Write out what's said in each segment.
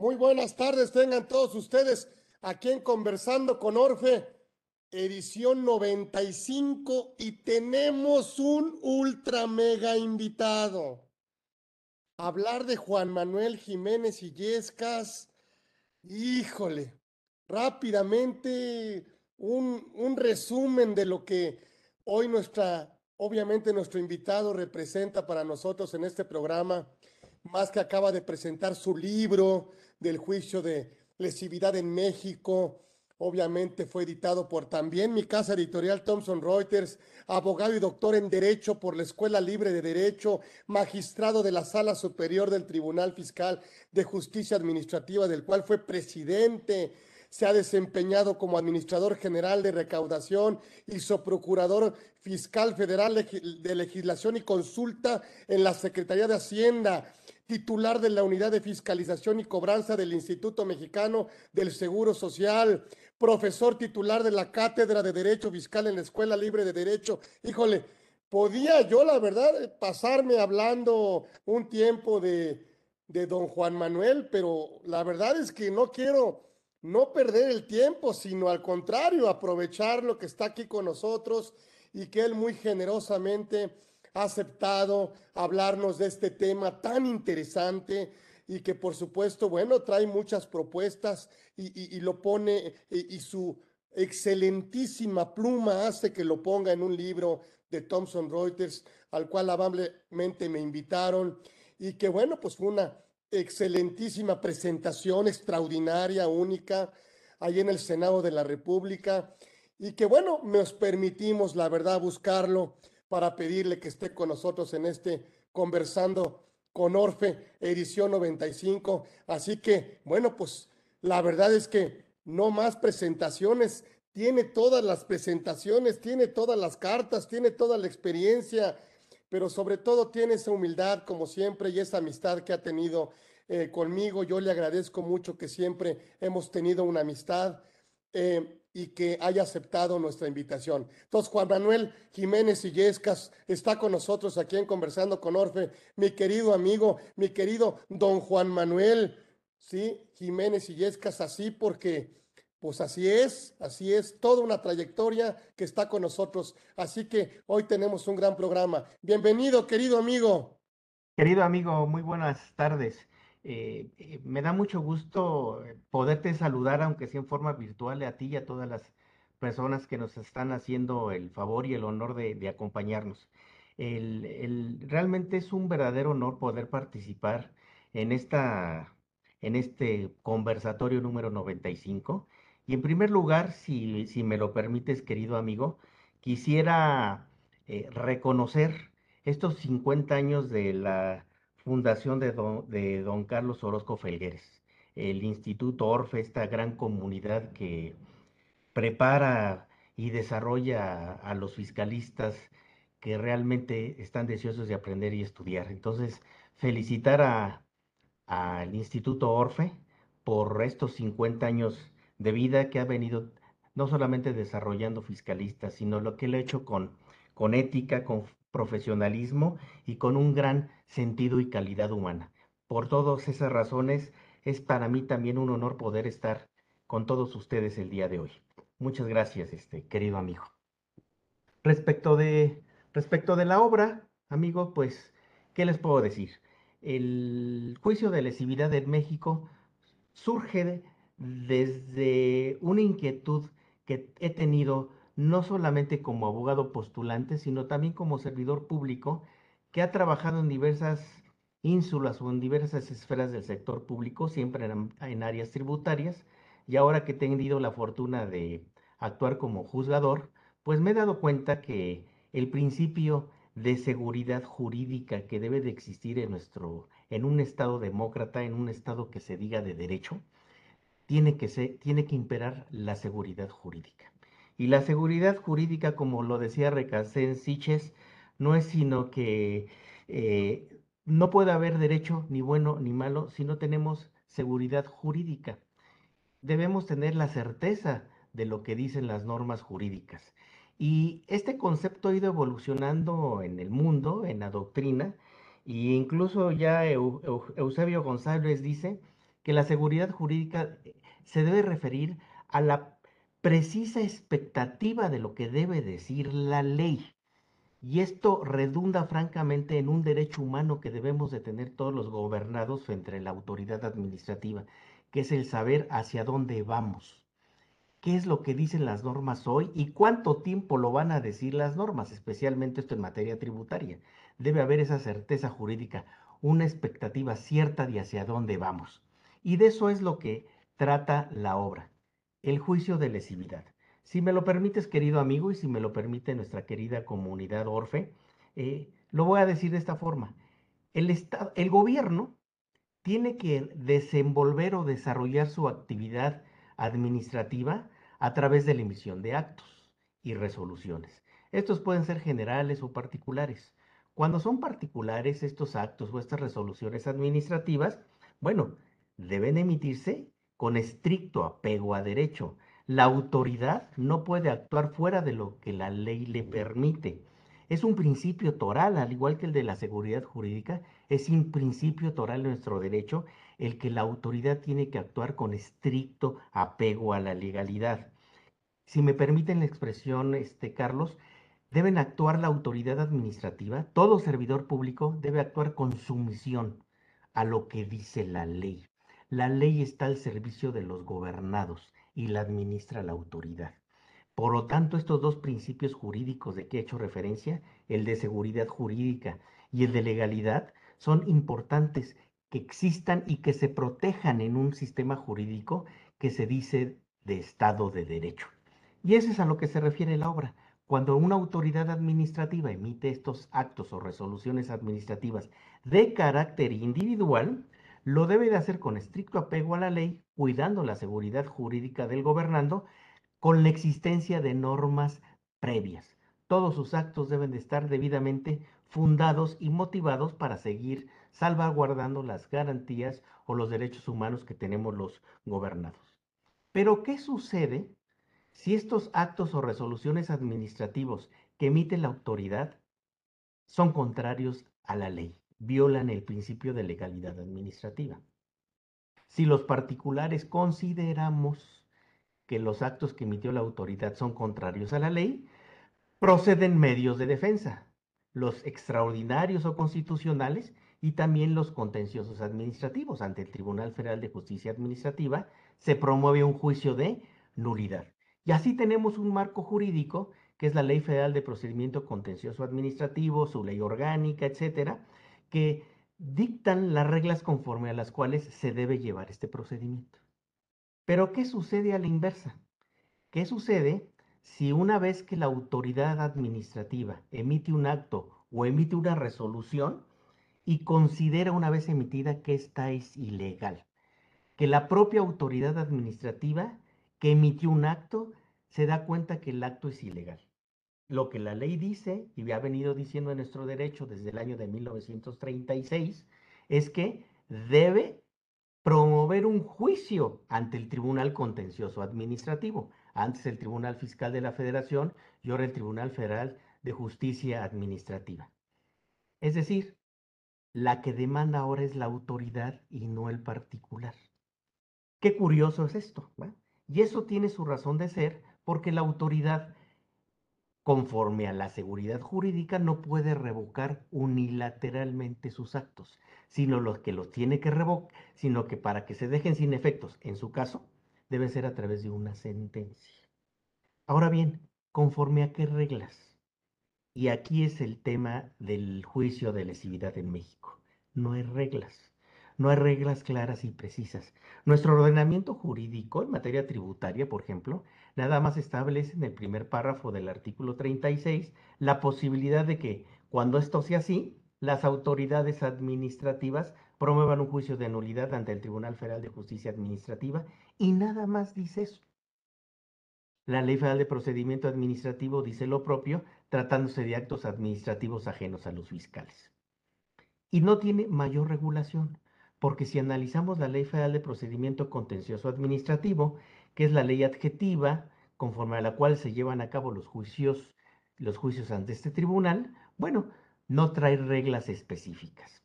Muy buenas tardes, tengan todos ustedes aquí en Conversando con Orfe, edición 95 y tenemos un ultra mega invitado. Hablar de Juan Manuel Jiménez Illescas, híjole, rápidamente un, un resumen de lo que hoy nuestra, obviamente nuestro invitado representa para nosotros en este programa más que acaba de presentar su libro del juicio de lesividad en México. Obviamente fue editado por también mi casa editorial Thomson Reuters, abogado y doctor en Derecho por la Escuela Libre de Derecho, magistrado de la Sala Superior del Tribunal Fiscal de Justicia Administrativa, del cual fue presidente. Se ha desempeñado como administrador general de recaudación y procurador fiscal federal de legislación y consulta en la Secretaría de Hacienda titular de la Unidad de Fiscalización y Cobranza del Instituto Mexicano del Seguro Social, profesor titular de la Cátedra de Derecho Fiscal en la Escuela Libre de Derecho. Híjole, podía yo, la verdad, pasarme hablando un tiempo de, de don Juan Manuel, pero la verdad es que no quiero no perder el tiempo, sino al contrario, aprovechar lo que está aquí con nosotros y que él muy generosamente ha aceptado hablarnos de este tema tan interesante y que por supuesto, bueno, trae muchas propuestas y, lo pone y, su excelentísima pluma hace que lo ponga en un libro de Thomson Reuters, al cual amablemente me invitaron y que bueno, pues fue una excelentísima presentación, extraordinaria, única, ahí en el Senado de la República y que bueno, nos permitimos, la verdad, buscarlo para pedirle que esté con nosotros en este conversando con Orfe, edición 95. Así que, bueno, pues la verdad es que no más presentaciones, tiene todas las presentaciones, tiene todas las cartas, tiene toda la experiencia, pero sobre todo tiene esa humildad, como siempre, y esa amistad que ha tenido eh, conmigo. Yo le agradezco mucho que siempre hemos tenido una amistad. Eh, y que haya aceptado nuestra invitación. Entonces, Juan Manuel Jiménez Illescas está con nosotros aquí en Conversando con Orfe, mi querido amigo, mi querido don Juan Manuel, ¿sí? Jiménez Illescas, así porque, pues así es, así es, toda una trayectoria que está con nosotros. Así que hoy tenemos un gran programa. Bienvenido, querido amigo. Querido amigo, muy buenas tardes. Eh, eh, me da mucho gusto eh, poderte saludar, aunque sea en forma virtual, a ti y a todas las personas que nos están haciendo el favor y el honor de, acompañarnos. realmente es un verdadero honor poder participar en, esta, en este conversatorio número 95. Y en primer lugar, si, si me lo permites, querido amigo, quisiera reconocer estos 50 años de la fundación de don, Carlos Orozco Felgueres, el Instituto Orfe, esta gran comunidad que prepara y desarrolla a, los fiscalistas que realmente están deseosos de aprender y estudiar. Entonces, felicitar al Instituto Orfe por estos 50 años de vida que ha venido no solamente desarrollando fiscalistas, sino lo que él ha hecho con, con ética, con profesionalismo y con un gran sentido y calidad humana. Por todas esas razones, es para mí también un honor poder estar con todos ustedes el día de hoy. Muchas gracias, este querido amigo. Respecto de, respecto de la obra, amigo, pues, ¿qué les puedo decir? El juicio de lesividad en México surge desde una inquietud que he tenido no solamente como abogado postulante, sino también como servidor público que ha trabajado en diversas ínsulas o en diversas esferas del sector público, siempre en, áreas tributarias, y ahora que he tenido la fortuna de actuar como juzgador, pues me he dado cuenta que el principio de seguridad jurídica que debe de existir en nuestro, en un Estado demócrata, en un Estado que se diga de derecho, tiene que, ser, tiene que imperar la seguridad jurídica. Y la seguridad jurídica, como lo decía Recasén Siches, no es sino que eh, no puede haber derecho ni bueno ni malo si no tenemos seguridad jurídica. Debemos tener la certeza de lo que dicen las normas jurídicas. Y este concepto ha ido evolucionando en el mundo, en la doctrina, e incluso ya Eusebio González dice que la seguridad jurídica eh, se debe referir a la precisa expectativa de lo que debe decir la ley. Y esto redunda francamente en un derecho humano que debemos de tener todos los gobernados frente a la autoridad administrativa, que es el saber hacia dónde vamos. ¿Qué es lo que dicen las normas hoy y cuánto tiempo lo van a decir las normas, especialmente esto en materia tributaria? Debe haber esa certeza jurídica, una expectativa cierta de hacia dónde vamos. Y de eso es lo que trata la obra, el juicio de lesividad. Si me lo permites, querido amigo, y si me lo permite nuestra querida comunidad Orfe, eh, lo voy a decir de esta forma. El, estado, el gobierno tiene que desenvolver o desarrollar su actividad administrativa a través de la emisión de actos y resoluciones. Estos pueden ser generales o particulares. Cuando son particulares estos actos o estas resoluciones administrativas, bueno, deben emitirse con estricto apego a derecho, la autoridad no puede actuar fuera de lo que la ley le permite. Es un principio toral, al igual que el de la seguridad jurídica, es un principio toral de nuestro derecho el que la autoridad tiene que actuar con estricto apego a la legalidad. Si me permiten la expresión, este, Carlos, deben actuar la autoridad administrativa, todo servidor público debe actuar con sumisión a lo que dice la ley. La ley está al servicio de los gobernados y la administra la autoridad. Por lo tanto, estos dos principios jurídicos de que he hecho referencia, el de seguridad jurídica y el de legalidad, son importantes que existan y que se protejan en un sistema jurídico que se dice de Estado de Derecho. Y eso es a lo que se refiere la obra. Cuando una autoridad administrativa emite estos actos o resoluciones administrativas de carácter individual, lo debe de hacer con estricto apego a la ley, cuidando la seguridad jurídica del gobernando, con la existencia de normas previas. Todos sus actos deben de estar debidamente fundados y motivados para seguir salvaguardando las garantías o los derechos humanos que tenemos los gobernados. Pero, ¿qué sucede si estos actos o resoluciones administrativos que emite la autoridad son contrarios a la ley? Violan el principio de legalidad administrativa. Si los particulares consideramos que los actos que emitió la autoridad son contrarios a la ley, proceden medios de defensa, los extraordinarios o constitucionales y también los contenciosos administrativos. Ante el Tribunal Federal de Justicia Administrativa se promueve un juicio de nulidad. Y así tenemos un marco jurídico, que es la Ley Federal de Procedimiento Contencioso Administrativo, su ley orgánica, etcétera, que dictan las reglas conforme a las cuales se debe llevar este procedimiento. Pero ¿qué sucede a la inversa? ¿Qué sucede si una vez que la autoridad administrativa emite un acto o emite una resolución y considera una vez emitida que esta es ilegal? Que la propia autoridad administrativa que emitió un acto se da cuenta que el acto es ilegal lo que la ley dice, y ha venido diciendo en nuestro derecho desde el año de 1936, es que debe promover un juicio ante el Tribunal Contencioso Administrativo, antes el Tribunal Fiscal de la Federación y ahora el Tribunal Federal de Justicia Administrativa. Es decir, la que demanda ahora es la autoridad y no el particular. Qué curioso es esto. Y eso tiene su razón de ser porque la autoridad conforme a la seguridad jurídica, no puede revocar unilateralmente sus actos, sino los que los tiene que revocar, sino que para que se dejen sin efectos, en su caso, debe ser a través de una sentencia. Ahora bien, conforme a qué reglas. Y aquí es el tema del juicio de lesividad en México. No hay reglas. No hay reglas claras y precisas. Nuestro ordenamiento jurídico en materia tributaria, por ejemplo, nada más establece en el primer párrafo del artículo 36 la posibilidad de que, cuando esto sea así, las autoridades administrativas promuevan un juicio de nulidad ante el Tribunal Federal de Justicia Administrativa y nada más dice eso. La Ley Federal de Procedimiento Administrativo dice lo propio, tratándose de actos administrativos ajenos a los fiscales. Y no tiene mayor regulación, porque si analizamos la Ley Federal de Procedimiento Contencioso Administrativo, que es la ley adjetiva conforme a la cual se llevan a cabo los juicios, los juicios ante este tribunal, bueno, no trae reglas específicas.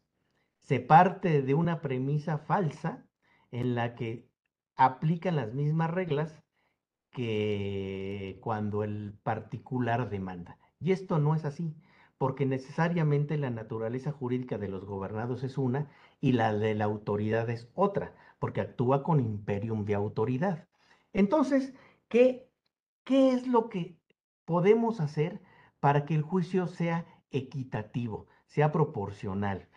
Se parte de una premisa falsa en la que aplican las mismas reglas que cuando el particular demanda. Y esto no es así, porque necesariamente la naturaleza jurídica de los gobernados es una y la de la autoridad es otra, porque actúa con imperium de autoridad. Entonces, ¿qué, qué es lo que podemos hacer para que el juicio sea equitativo, sea proporcional?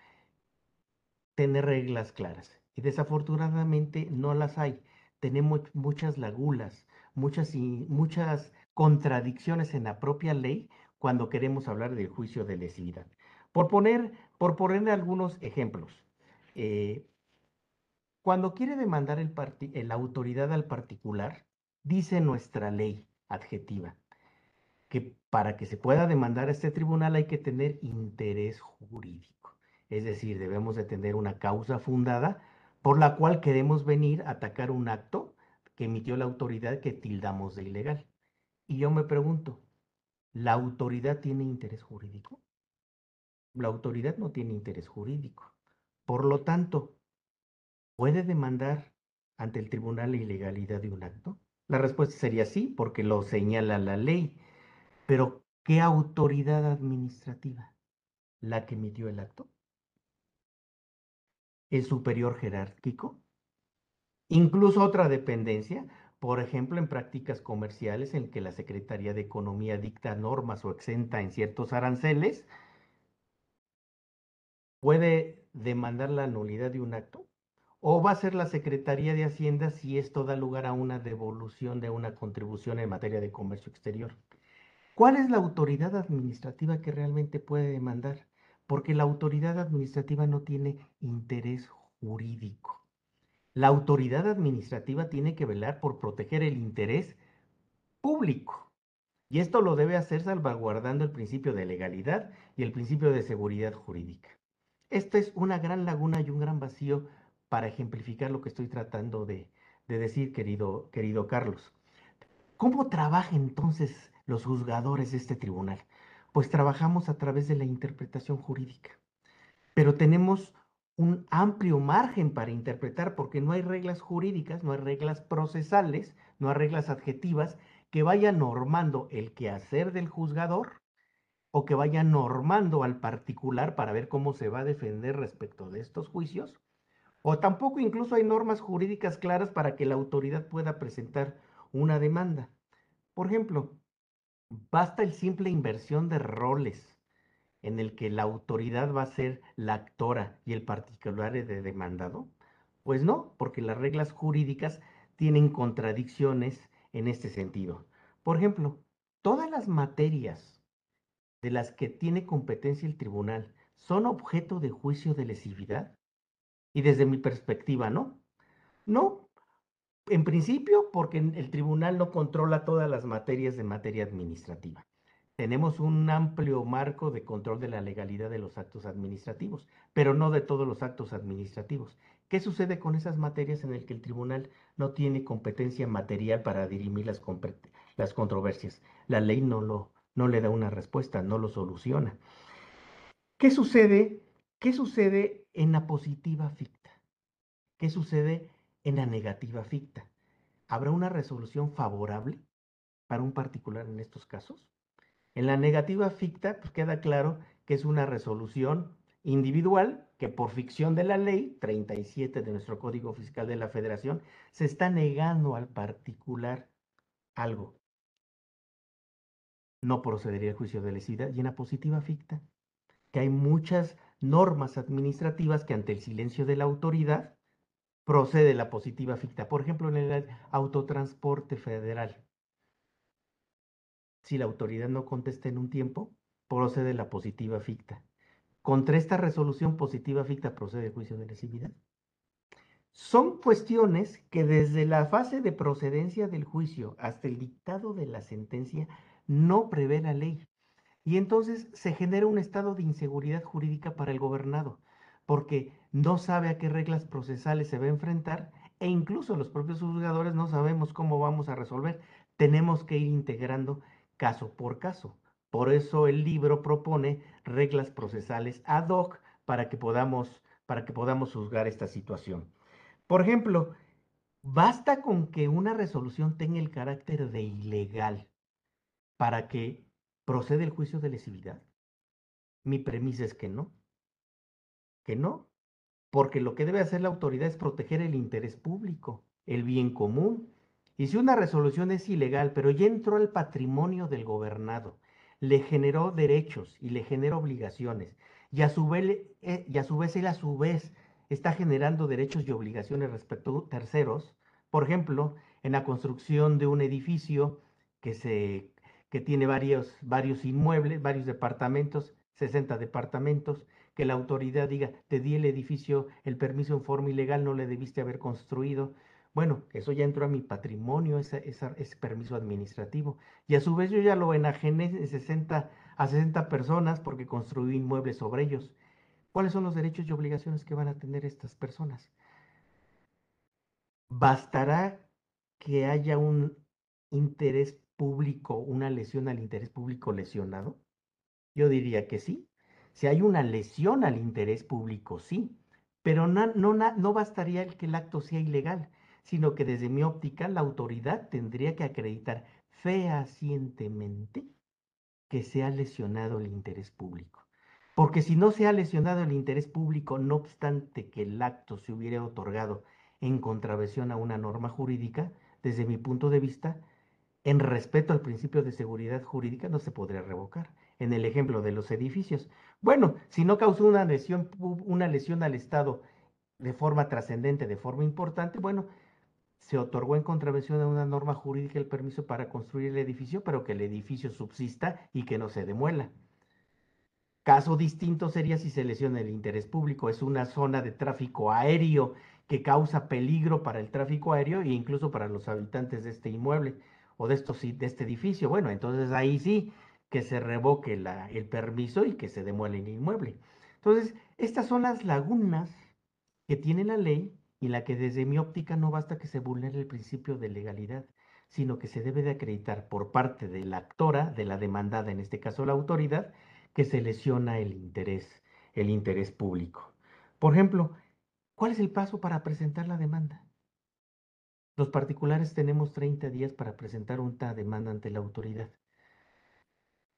Tener reglas claras. Y desafortunadamente no las hay. Tenemos muchas lagunas, muchas, muchas contradicciones en la propia ley cuando queremos hablar del juicio de lesividad. Por poner, por poner algunos ejemplos, eh, cuando quiere demandar el la autoridad al particular, dice nuestra ley adjetiva que para que se pueda demandar a este tribunal hay que tener interés jurídico. Es decir, debemos de tener una causa fundada por la cual queremos venir a atacar un acto que emitió la autoridad que tildamos de ilegal. Y yo me pregunto, ¿la autoridad tiene interés jurídico? La autoridad no tiene interés jurídico. Por lo tanto, ¿puede demandar ante el tribunal la ilegalidad de un acto? La respuesta sería sí, porque lo señala la ley. Pero, ¿qué autoridad administrativa? ¿La que emitió el acto? ¿El superior jerárquico? Incluso otra dependencia, por ejemplo, en prácticas comerciales en que la Secretaría de Economía dicta normas o exenta en ciertos aranceles, puede demandar la nulidad de un acto. ¿O va a ser la Secretaría de Hacienda si esto da lugar a una devolución de una contribución en materia de comercio exterior? ¿Cuál es la autoridad administrativa que realmente puede demandar? Porque la autoridad administrativa no tiene interés jurídico. La autoridad administrativa tiene que velar por proteger el interés público. Y esto lo debe hacer salvaguardando el principio de legalidad y el principio de seguridad jurídica. Esta es una gran laguna y un gran vacío para ejemplificar lo que estoy tratando de, decir, querido, querido Carlos. ¿Cómo trabaja entonces los juzgadores de este tribunal? Pues trabajamos a través de la interpretación jurídica. Pero tenemos un amplio margen para interpretar porque no hay reglas jurídicas, no hay reglas procesales, no hay reglas adjetivas que vayan normando el quehacer del juzgador o que vayan normando al particular para ver cómo se va a defender respecto de estos juicios. O tampoco incluso hay normas jurídicas claras para que la autoridad pueda presentar una demanda. Por ejemplo, basta el simple inversión de roles en el que la autoridad va a ser la actora y el particular de demandado? Pues no, porque las reglas jurídicas tienen contradicciones en este sentido. Por ejemplo, todas las materias de las que tiene competencia el tribunal son objeto de juicio de lesividad. Y desde mi perspectiva, ¿no? No, en principio porque el tribunal no controla todas las materias de materia administrativa tenemos un amplio marco de control de la legalidad de los actos administrativos, pero no de todos los actos administrativos. ¿Qué sucede con esas materias en las que el tribunal no tiene competencia material para dirimir las, las controversias? La ley no, lo, no le da una respuesta, no lo soluciona. ¿Qué sucede? ¿Qué sucede en la positiva ficta? ¿Qué sucede en la negativa ficta? ¿Habrá una resolución favorable para un particular en estos casos? En la negativa ficta, pues queda claro que es una resolución individual que por ficción de la ley 37 de nuestro Código Fiscal de la Federación se está negando al particular algo. No procedería el juicio de lesividad. Y en la positiva ficta, que hay muchas normas administrativas que ante el silencio de la autoridad procede la positiva ficta. Por ejemplo, en el autotransporte federal si la autoridad no contesta en un tiempo, procede la positiva ficta. Contra esta resolución positiva ficta procede el juicio de lesividad. Son cuestiones que desde la fase de procedencia del juicio hasta el dictado de la sentencia no prevé la ley. Y entonces se genera un estado de inseguridad jurídica para el gobernado, porque no sabe a qué reglas procesales se va a enfrentar e incluso los propios juzgadores no sabemos cómo vamos a resolver. Tenemos que ir integrando caso por caso. Por eso el libro propone reglas procesales ad hoc para que podamos, para que podamos juzgar esta situación. Por ejemplo, basta con que una resolución tenga el carácter de ilegal para que proceda el juicio de lesividad. Mi premisa es que no. Que no. Porque lo que debe hacer la autoridad es proteger el interés público, el bien común. Y si una resolución es ilegal, pero ya entró al patrimonio del gobernado, le generó derechos y le generó obligaciones, y a su vez, eh, y a su vez él a su vez está generando derechos y obligaciones respecto a terceros, por ejemplo, en la construcción de un edificio que, se, que tiene varios, varios inmuebles, varios departamentos, 60 departamentos, que la autoridad diga, te di el edificio, el permiso en forma ilegal, no le debiste haber construido. Bueno, eso ya entró a mi patrimonio, ese permiso administrativo. Y a su vez yo ya lo enajené 60, a 60 personas porque construí inmuebles sobre ellos. ¿Cuáles son los derechos y obligaciones que van a tener estas personas? ¿Bastará que haya un interés público, una lesión al interés público lesionado? Yo diría que sí. Si hay una lesión al interés público, sí, pero no, no, bastaría el que el acto sea ilegal, sino que desde mi óptica la autoridad tendría que acreditar fehacientemente que se ha lesionado el interés público. Porque si no se ha lesionado el interés público, no obstante que el acto se hubiera otorgado en contravención a una norma jurídica, desde mi punto de vista, en respeto al principio de seguridad jurídica, no se podría revocar. En el ejemplo de los edificios, bueno, si no causó una lesión, una lesión al Estado de forma trascendente, de forma importante, bueno, se otorgó en contravención a una norma jurídica el permiso para construir el edificio, pero que el edificio subsista y que no se demuela. Caso distinto sería si se lesiona el interés público. Es una zona de tráfico aéreo que causa peligro para el tráfico aéreo e incluso para los habitantes de este inmueble o de, estos, de este edificio. Bueno, entonces ahí sí que se revoque el permiso y que se demuele el inmueble. Entonces, estas son las lagunas que tiene la ley y la que desde mi óptica no basta que se vulnere el principio de legalidad, sino que se debe de acreditar por parte de la actora, de la demandada, en este caso la autoridad, que se lesiona el interés, el interés público. Por ejemplo, ¿cuál es el paso para presentar la demanda? Los particulares tenemos 30 días para presentar una demanda ante la autoridad.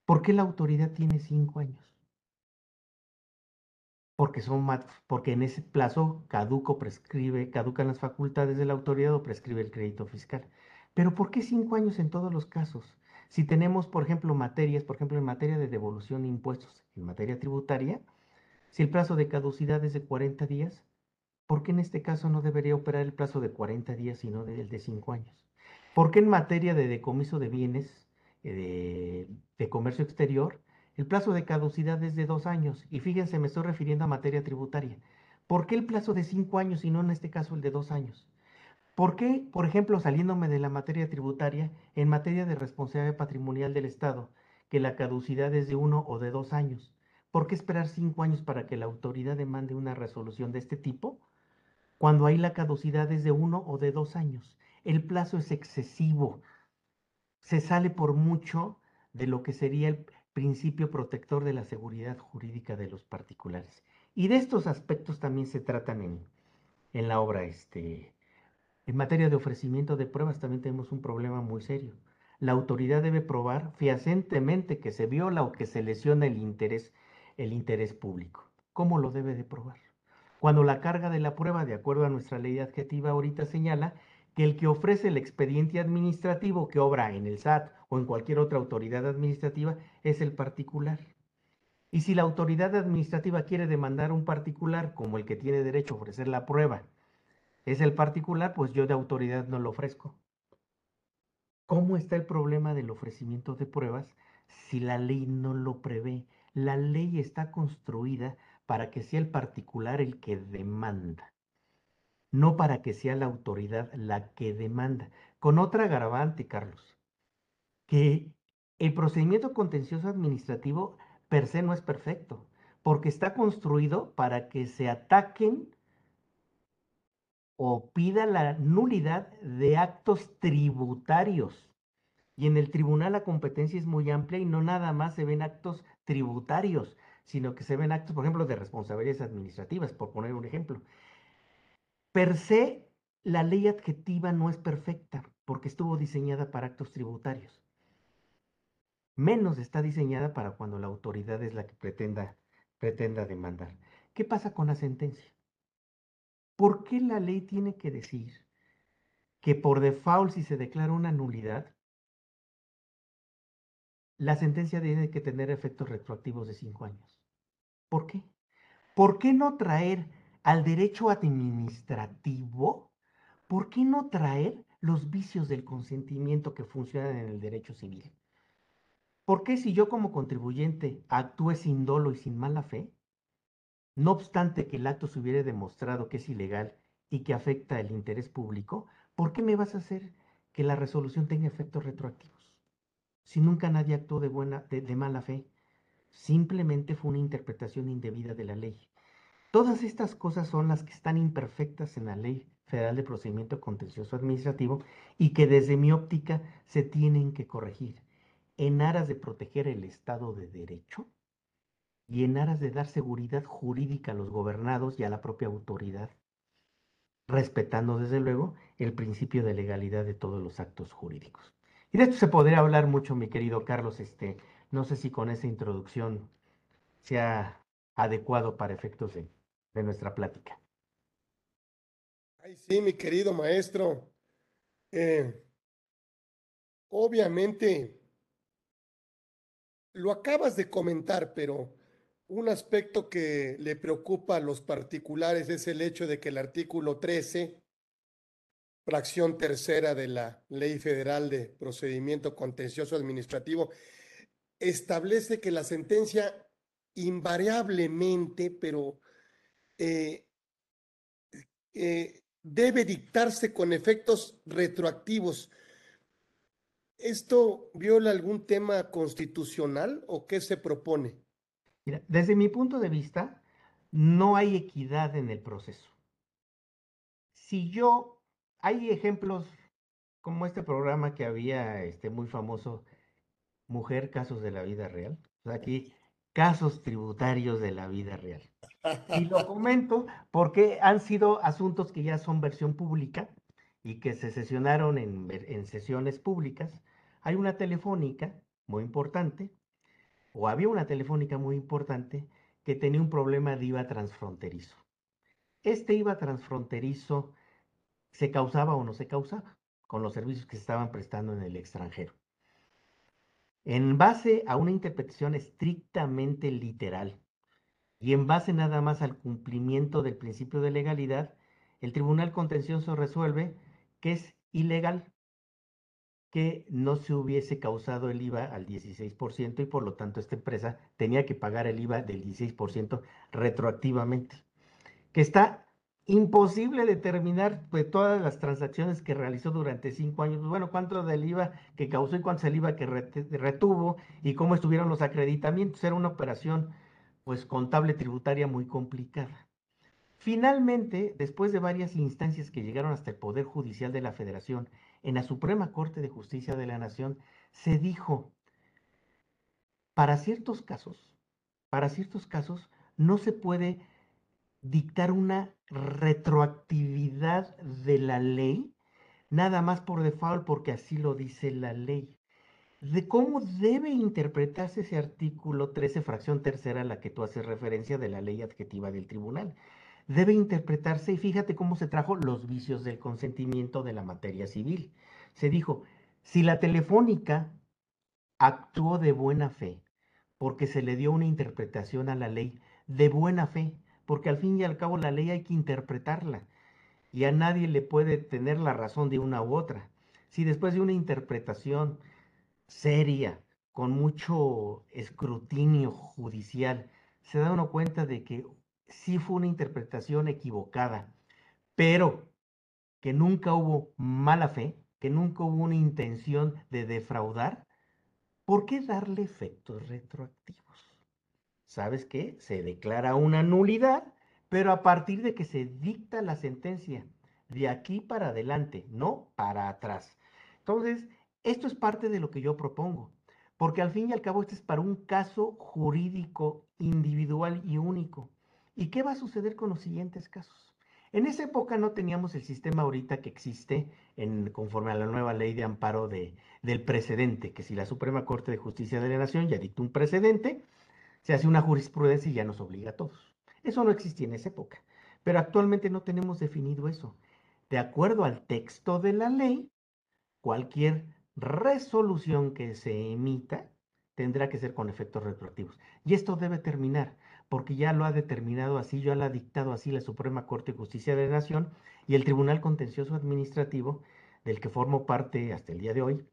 ¿Por qué la autoridad tiene cinco años? Porque, son, porque en ese plazo caduco prescribe, caducan las facultades de la autoridad o prescribe el crédito fiscal. Pero ¿por qué cinco años en todos los casos? Si tenemos, por ejemplo, materias, por ejemplo, en materia de devolución de impuestos, en materia tributaria, si el plazo de caducidad es de 40 días, ¿por qué en este caso no debería operar el plazo de 40 días, sino el de 5 años? ¿Por qué en materia de decomiso de bienes eh, de, comercio exterior, el plazo de caducidad es de dos años. Y fíjense, me estoy refiriendo a materia tributaria. ¿Por qué el plazo de cinco años y no en este caso el de dos años? ¿Por qué, por ejemplo, saliéndome de la materia tributaria, en materia de responsabilidad patrimonial del Estado, que la caducidad es de uno o de dos años? ¿Por qué esperar cinco años para que la autoridad demande una resolución de este tipo? Cuando ahí la caducidad es de uno o de dos años. El plazo es excesivo se sale por mucho de lo que sería el principio protector de la seguridad jurídica de los particulares. Y de estos aspectos también se tratan en, en la obra. Este, en materia de ofrecimiento de pruebas también tenemos un problema muy serio. La autoridad debe probar fehacientemente que se viola o que se lesiona el interés, el interés público. ¿Cómo lo debe de probar? Cuando la carga de la prueba, de acuerdo a nuestra ley adjetiva ahorita señala, que el que ofrece el expediente administrativo que obra en el SAT o en cualquier otra autoridad administrativa es el particular. Y si la autoridad administrativa quiere demandar un particular como el que tiene derecho a ofrecer la prueba, es el particular, pues yo de autoridad no lo ofrezco. ¿Cómo está el problema del ofrecimiento de pruebas si la ley no lo prevé? La ley está construida para que sea el particular el que demanda no para que sea la autoridad la que demanda. Con otra agravante, Carlos, que el procedimiento contencioso administrativo per se no es perfecto, porque está construido para que se ataquen o pida la nulidad de actos tributarios. Y en el tribunal la competencia es muy amplia y no nada más se ven actos tributarios, sino que se ven actos, por ejemplo, de responsabilidades administrativas, por poner un ejemplo. Per se, la ley adjetiva no es perfecta porque estuvo diseñada para actos tributarios. Menos está diseñada para cuando la autoridad es la que pretenda, pretenda demandar. ¿Qué pasa con la sentencia? ¿Por qué la ley tiene que decir que por default, si se declara una nulidad, la sentencia tiene que tener efectos retroactivos de cinco años? ¿Por qué? ¿Por qué no traer al derecho administrativo? ¿Por qué no traer los vicios del consentimiento que funcionan en el derecho civil? ¿Por qué si yo como contribuyente actúe sin dolo y sin mala fe, no obstante que el acto se hubiera demostrado que es ilegal y que afecta el interés público, ¿por qué me vas a hacer que la resolución tenga efectos retroactivos? Si nunca nadie actuó de, buena, de mala fe, Simplemente fue una interpretación indebida de la ley. Todas estas cosas son las que están imperfectas en la Ley Federal de Procedimiento Contencioso Administrativo y que desde mi óptica se tienen que corregir en aras de proteger el Estado de Derecho y en aras de dar seguridad jurídica a los gobernados y a la propia autoridad, respetando desde luego el principio de legalidad de todos los actos jurídicos. Y de esto se podría hablar mucho, mi querido Carlos, este, no sé si con esa introducción sea adecuado para efectos de, nuestra plática. Ay, sí, mi querido maestro. Eh, obviamente, lo acabas de comentar, pero un aspecto que le preocupa a los particulares es el hecho de que el artículo 13, fracción tercera de la Ley Federal de Procedimiento Contencioso Administrativo, establece que la sentencia invariablemente, pero eh, eh, debe dictarse con efectos retroactivos. ¿Esto viola algún tema constitucional o qué se propone? desde mi punto de vista, no hay equidad en el proceso. Si yo, hay ejemplos como este programa que había, este muy famoso, mujer, casos de la vida real. aquí, casos tributarios de la vida real. Y lo comento porque han sido asuntos que ya son versión pública y que se sesionaron en, en sesiones públicas. Hay una telefónica muy importante, o había una telefónica muy importante que tenía un problema de IVA transfronterizo. Este IVA transfronterizo se causaba o no se causaba con los servicios que se estaban prestando en el extranjero. En base a una interpretación estrictamente literal y en base nada más al cumplimiento del principio de legalidad, el Tribunal Contencioso resuelve que es ilegal que no se hubiese causado el IVA al 16% y por lo tanto esta empresa tenía que pagar el IVA del 16% retroactivamente, que está imposible determinar pues, todas las transacciones que realizó durante cinco años. Bueno, cuánto del IVA que causó y cuánto es el IVA que retuvo y cómo estuvieron los acreditamientos. Era una operación pues contable tributaria muy complicada. Finalmente, después de varias instancias que llegaron hasta el Poder Judicial de la Federación, en la Suprema Corte de Justicia de la Nación, se dijo, para ciertos casos, para ciertos casos, no se puede dictar una retroactividad de la ley, nada más por default porque así lo dice la ley. De cómo debe interpretarse ese artículo 13, fracción tercera, a la que tú haces referencia de la ley adjetiva del tribunal. Debe interpretarse, y fíjate cómo se trajo los vicios del consentimiento de la materia civil. Se dijo, si la telefónica actuó de buena fe, porque se le dio una interpretación a la ley de buena fe, porque al fin y al cabo la ley hay que interpretarla y a nadie le puede tener la razón de una u otra. Si después de una interpretación seria, con mucho escrutinio judicial, se da uno cuenta de que sí fue una interpretación equivocada, pero que nunca hubo mala fe, que nunca hubo una intención de defraudar, ¿por qué darle efectos retroactivos? ¿Sabes qué? Se declara una nulidad, pero a partir de que se dicta la sentencia, de aquí para adelante, no para atrás. Entonces, esto es parte de lo que yo propongo, porque al fin y al cabo este es para un caso jurídico individual y único. ¿Y qué va a suceder con los siguientes casos? En esa época no teníamos el sistema ahorita que existe en, conforme a la nueva ley de amparo de, del precedente, que si la Suprema Corte de Justicia de la Nación ya dictó un precedente, se hace una jurisprudencia y ya nos obliga a todos. Eso no existía en esa época, pero actualmente no tenemos definido eso. De acuerdo al texto de la ley, cualquier resolución que se emita tendrá que ser con efectos retroactivos. Y esto debe terminar porque ya lo ha determinado así, ya lo ha dictado así la Suprema Corte de Justicia de la Nación y el Tribunal Contencioso Administrativo, del que formo parte hasta el día de hoy,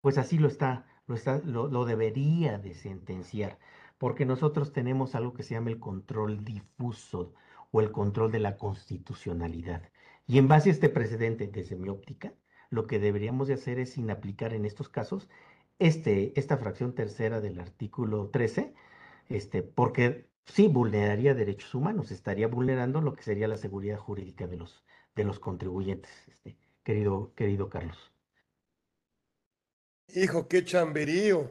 pues así lo está, lo, está, lo, debería de sentenciar, porque nosotros tenemos algo que se llama el control difuso o el control de la constitucionalidad. Y en base a este precedente, desde mi óptica, lo que deberíamos de hacer es, sin aplicar en estos casos, este, esta fracción tercera del artículo 13, este, porque sí vulneraría derechos humanos, estaría vulnerando lo que sería la seguridad jurídica de los, de los contribuyentes, este, querido, querido Carlos. Hijo, qué chamberío.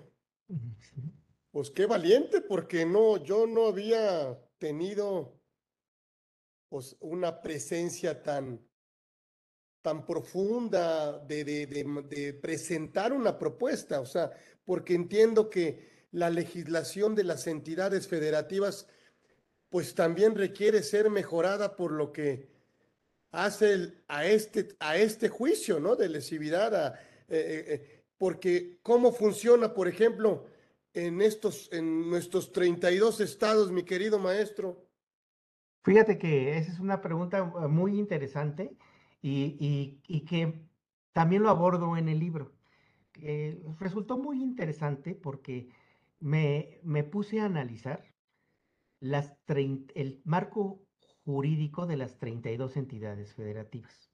Pues qué valiente, porque no, yo no había tenido pues, una presencia tan, tan profunda de, de, de, presentar una propuesta, o sea, porque entiendo que la legislación de las entidades federativas pues también requiere ser mejorada por lo que hace a, este, a este juicio, ¿no? De lesividad, eh, eh, eh, porque cómo funciona, por ejemplo, en estos, en nuestros 32 estados, mi querido maestro. Fíjate que esa es una pregunta muy interesante y, y, que también lo abordo en el libro. resultó muy interesante porque me, me puse a analizar las el marco jurídico de las 32 entidades federativas.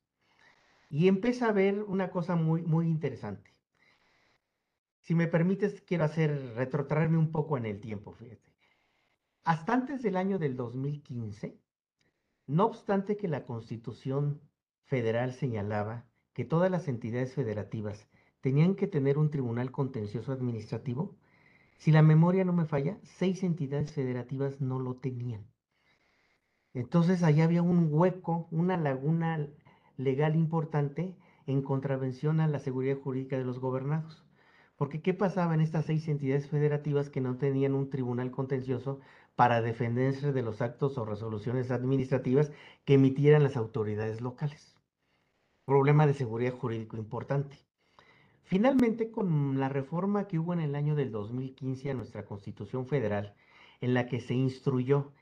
Y empecé a ver una cosa muy, muy interesante. Si me permites, quiero hacer, retrotraerme un poco en el tiempo, fíjate. Hasta antes del año del 2015, no obstante que la Constitución Federal señalaba que todas las entidades federativas tenían que tener un tribunal contencioso administrativo, si la memoria no me falla, seis entidades federativas no lo tenían. Entonces allá había un hueco, una laguna legal importante en contravención a la seguridad jurídica de los gobernados. Porque ¿qué pasaba en estas seis entidades federativas que no tenían un tribunal contencioso para defenderse de los actos o resoluciones administrativas que emitieran las autoridades locales? Problema de seguridad jurídico importante. Finalmente, con la reforma que hubo en el año del 2015 a nuestra Constitución Federal, en la que se instruyó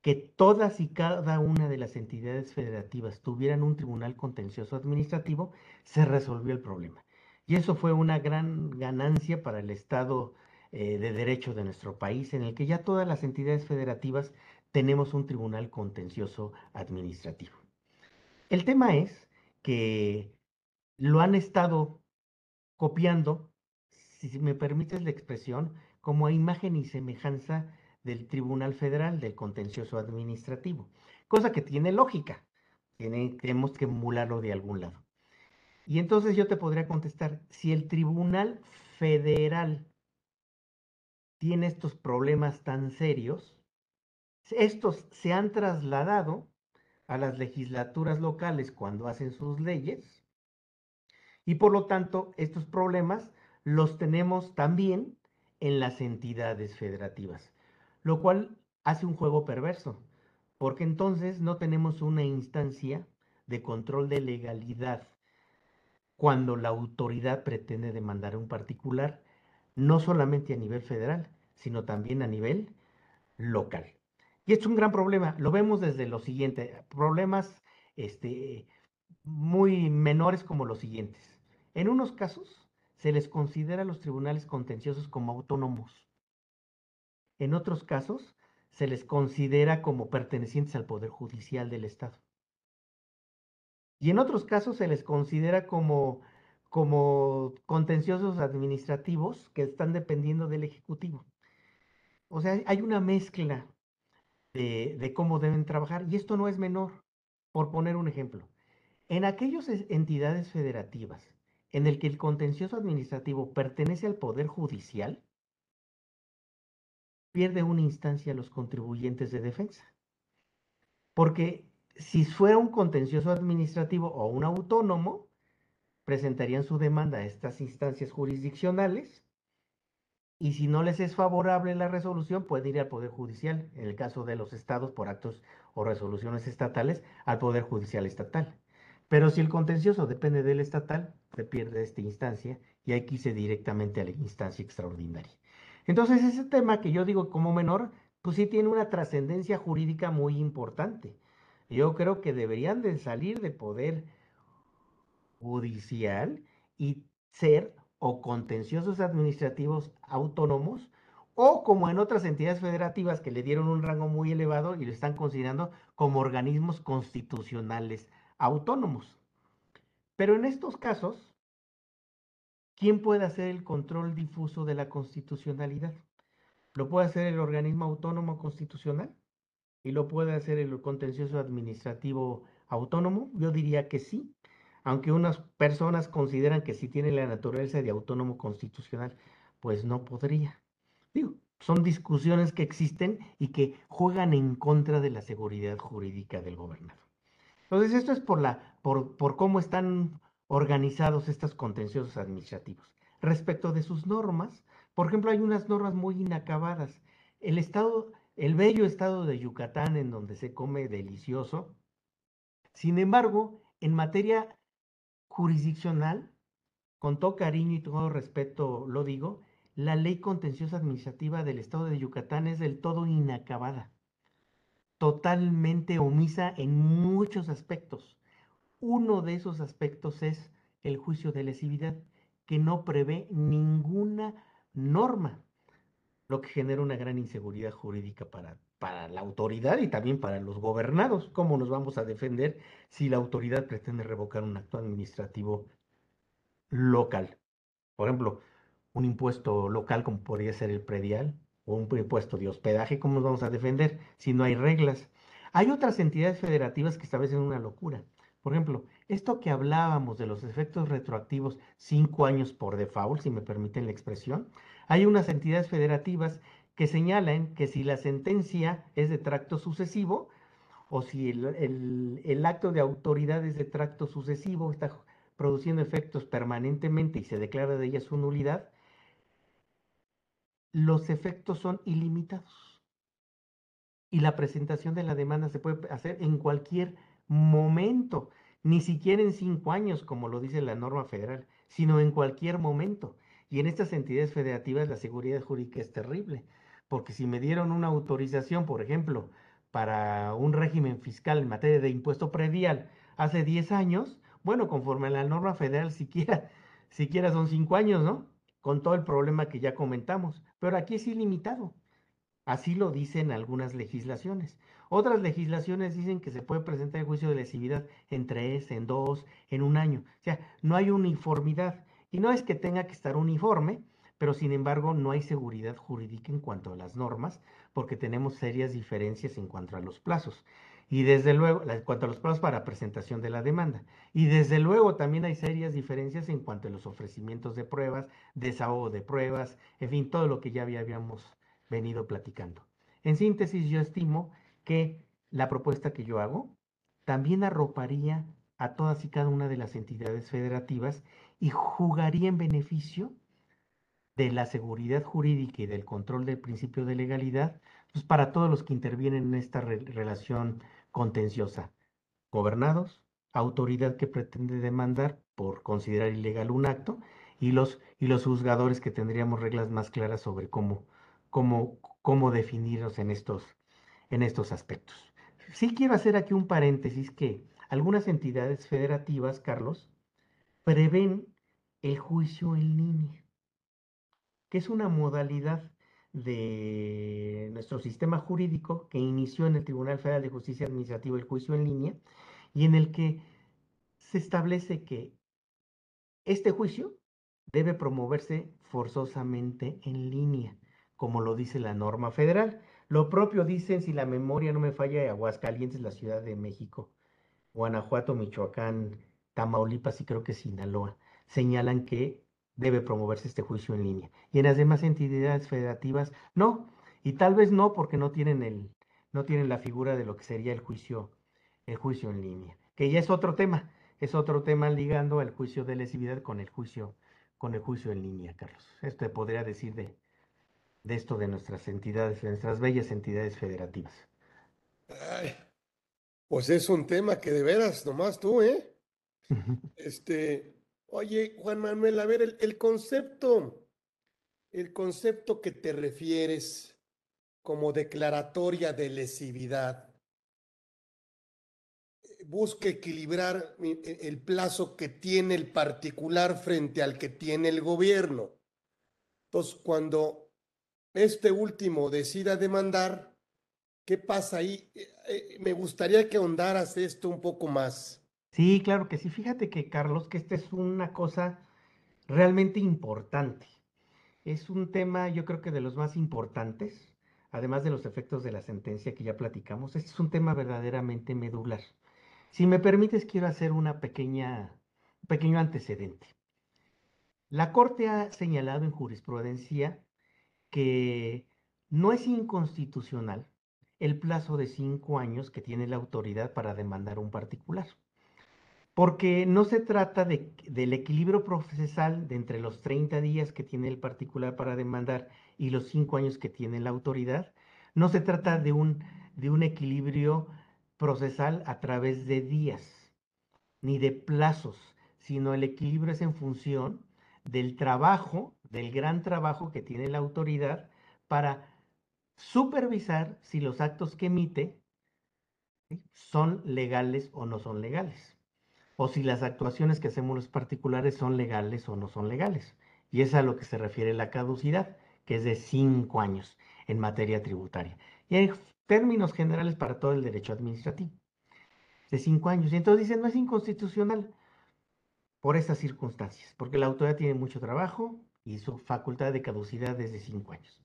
que todas y cada una de las entidades federativas tuvieran un tribunal contencioso administrativo, se resolvió el problema. Y eso fue una gran ganancia para el Estado eh, de Derecho de nuestro país, en el que ya todas las entidades federativas tenemos un tribunal contencioso administrativo. El tema es que lo han estado copiando, si me permites la expresión, como a imagen y semejanza del Tribunal Federal del Contencioso Administrativo, cosa que tiene lógica. tenemos que emularlo de algún lado. Y entonces yo te podría contestar, si el Tribunal Federal tiene estos problemas tan serios, estos se han trasladado a las legislaturas locales cuando hacen sus leyes y por lo tanto, estos problemas los tenemos también en las entidades federativas, lo cual hace un juego perverso, porque entonces no tenemos una instancia de control de legalidad cuando la autoridad pretende demandar a un particular, no solamente a nivel federal, sino también a nivel local. Y es un gran problema, lo vemos desde lo siguiente, problemas este, muy menores como los siguientes. En unos casos se les considera a los tribunales contenciosos como autónomos. En otros casos se les considera como pertenecientes al Poder Judicial del Estado. Y en otros casos se les considera como, como contenciosos administrativos que están dependiendo del Ejecutivo. O sea, hay una mezcla de, de cómo deben trabajar y esto no es menor. Por poner un ejemplo, en aquellas entidades federativas en el que el contencioso administrativo pertenece al Poder Judicial, pierde una instancia a los contribuyentes de defensa. Porque si fuera un contencioso administrativo o un autónomo, presentarían su demanda a estas instancias jurisdiccionales y si no les es favorable la resolución, puede ir al Poder Judicial, en el caso de los estados por actos o resoluciones estatales, al Poder Judicial Estatal. Pero si el contencioso depende del estatal, se pierde esta instancia y hay que irse directamente a la instancia extraordinaria. Entonces, ese tema que yo digo como menor, pues sí tiene una trascendencia jurídica muy importante. Yo creo que deberían de salir de poder judicial y ser o contenciosos administrativos autónomos o como en otras entidades federativas que le dieron un rango muy elevado y lo están considerando como organismos constitucionales autónomos. Pero en estos casos, ¿quién puede hacer el control difuso de la constitucionalidad? ¿Lo puede hacer el organismo autónomo constitucional? ¿Y lo puede hacer el contencioso administrativo autónomo? Yo diría que sí, aunque unas personas consideran que si tiene la naturaleza de autónomo constitucional, pues no podría. Digo, son discusiones que existen y que juegan en contra de la seguridad jurídica del gobernador. Entonces, esto es por, la, por, por cómo están organizados estos contenciosos administrativos. Respecto de sus normas, por ejemplo, hay unas normas muy inacabadas. El estado, el bello estado de Yucatán, en donde se come delicioso. Sin embargo, en materia jurisdiccional, con todo cariño y todo respeto lo digo, la ley contenciosa administrativa del estado de Yucatán es del todo inacabada, totalmente omisa en muchos aspectos. Uno de esos aspectos es el juicio de lesividad, que no prevé ninguna norma, lo que genera una gran inseguridad jurídica para, para la autoridad y también para los gobernados. ¿Cómo nos vamos a defender si la autoridad pretende revocar un acto administrativo local? Por ejemplo, un impuesto local como podría ser el predial o un impuesto de hospedaje, ¿cómo nos vamos a defender si no hay reglas? Hay otras entidades federativas que establecen una locura. Por ejemplo, esto que hablábamos de los efectos retroactivos cinco años por default, si me permiten la expresión, hay unas entidades federativas que señalan que si la sentencia es de tracto sucesivo o si el, acto de autoridad es de tracto sucesivo, está produciendo efectos permanentemente y se declara de ella su nulidad, los efectos son ilimitados. Y la presentación de la demanda se puede hacer en cualquier momento, ni siquiera en cinco años, como lo dice la norma federal, sino en cualquier momento. Y en estas entidades federativas la seguridad jurídica es terrible porque si me dieron una autorización, por ejemplo, para un régimen fiscal en materia de impuesto predial hace 10 años, bueno, conforme a la norma federal, siquiera, siquiera son 5 años, ¿no? Con todo el problema que ya comentamos. Pero aquí es ilimitado. Así lo dicen algunas legislaciones. Otras legislaciones dicen que se puede presentar el juicio de lesividad en tres, en dos, en un año. O sea, no hay uniformidad. Y no es que tenga que estar uniforme, pero sin embargo no hay seguridad jurídica en cuanto a las normas, porque tenemos serias diferencias en cuanto a los plazos. Y desde luego, en cuanto a los plazos para presentación de la demanda. Y desde luego también hay serias diferencias en cuanto a los ofrecimientos de pruebas, desahogo de pruebas, en fin, todo lo que ya habíamos venido platicando. En síntesis, yo estimo que la propuesta que yo hago también arroparía a todas y cada una de las entidades federativas y jugaría en beneficio de la seguridad jurídica y del control del principio de legalidad, pues para todos los que intervienen en esta relación contenciosa. Gobernados, autoridad que pretende demandar por considerar ilegal un acto y los, y los juzgadores que tendríamos reglas más claras sobre cómo, cómo, cómo definirnos en estos, en estos aspectos. Sí quiero hacer aquí un paréntesis que algunas entidades federativas, Carlos, prevén el juicio en línea que es una modalidad de nuestro sistema jurídico que inició en el Tribunal Federal de Justicia Administrativa el juicio en línea y en el que se establece que este juicio debe promoverse forzosamente en línea, como lo dice la norma federal. Lo propio dicen, si la memoria no me falla, Aguascalientes, la Ciudad de México, Guanajuato, Michoacán, Tamaulipas y creo que Sinaloa, señalan que debe promoverse este juicio en línea. Y en las demás entidades federativas, no. Y tal vez no porque no tienen, el, no tienen la figura de lo que sería el juicio, el juicio en línea, que ya es otro tema, es otro tema ligando el juicio de lesividad con el juicio, con el juicio en línea, Carlos. Esto te podría decir de, de esto de nuestras entidades, de nuestras bellas entidades federativas. Ay, pues es un tema que de veras, nomás tú, ¿eh? Este, oye, Juan Manuel, a ver, el, concepto, el concepto que te refieres como declaratoria de lesividad, busca equilibrar e, el plazo que tiene el particular frente al que tiene el gobierno. Entonces, cuando este último decida demandar, ¿qué pasa ahí? Eh, eh, me gustaría que ahondaras esto un poco más. Sí, claro que sí. Fíjate que, Carlos, que esta es una cosa realmente importante. Es un tema, yo creo que de los más importantes, además de los efectos de la sentencia que ya platicamos. Este es un tema verdaderamente medular. Si me permites, quiero hacer una pequeña, un pequeño antecedente. La Corte ha señalado en jurisprudencia que no es inconstitucional el plazo de cinco años que tiene la autoridad para demandar un particular. Porque no se trata de, del equilibrio procesal de entre los 30 días que tiene el particular para demandar y los cinco años que tiene la autoridad. No se trata de un, de un equilibrio procesal a través de días, ni de plazos, sino el equilibrio es en función del trabajo, del gran trabajo que tiene la autoridad para supervisar si los actos que emite son legales o no son legales, o si las actuaciones que hacemos los particulares son legales o no son legales. Y es a lo que se refiere la caducidad, que es de cinco años en materia tributaria. Y en términos generales para todo el derecho administrativo, de cinco años. Y entonces dicen, no es inconstitucional por estas circunstancias, porque la autoridad tiene mucho trabajo y su facultad de caducidad es de cinco años.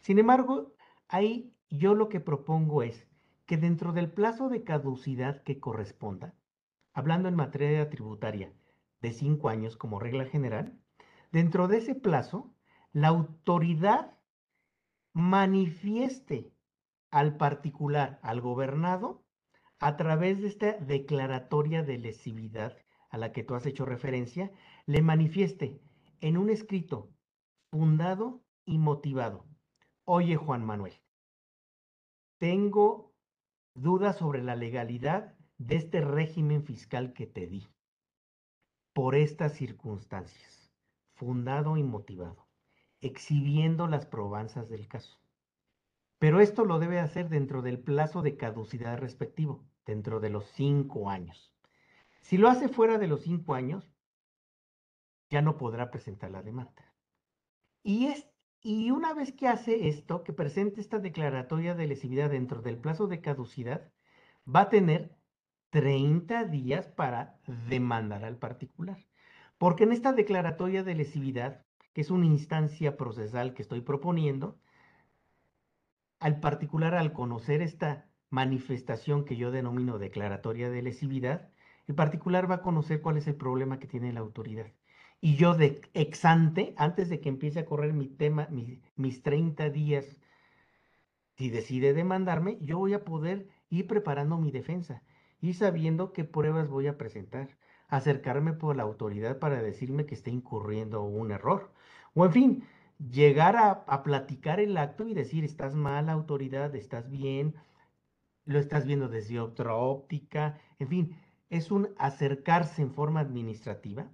Sin embargo, ahí yo lo que propongo es que dentro del plazo de caducidad que corresponda, hablando en materia tributaria de cinco años como regla general, dentro de ese plazo, la autoridad manifieste al particular, al gobernado, a través de esta declaratoria de lesividad a la que tú has hecho referencia, le manifieste en un escrito fundado y motivado. Oye, Juan Manuel, tengo dudas sobre la legalidad de este régimen fiscal que te di por estas circunstancias, fundado y motivado, exhibiendo las probanzas del caso. Pero esto lo debe hacer dentro del plazo de caducidad respectivo, dentro de los cinco años. Si lo hace fuera de los cinco años, ya no podrá presentar la demanda. Y, es, y una vez que hace esto, que presente esta declaratoria de lesividad dentro del plazo de caducidad, va a tener 30 días para demandar al particular. Porque en esta declaratoria de lesividad, que es una instancia procesal que estoy proponiendo, al particular, al conocer esta manifestación que yo denomino declaratoria de lesividad, el particular va a conocer cuál es el problema que tiene la autoridad. Y yo de exante, antes de que empiece a correr mi tema, mis 30 días, si decide demandarme, yo voy a poder ir preparando mi defensa y sabiendo qué pruebas voy a presentar, acercarme por la autoridad para decirme que está incurriendo un error. O en fin, llegar a, platicar el acto y decir, estás mal, autoridad, estás bien, lo estás viendo desde otra óptica, en fin, es un acercarse en forma administrativa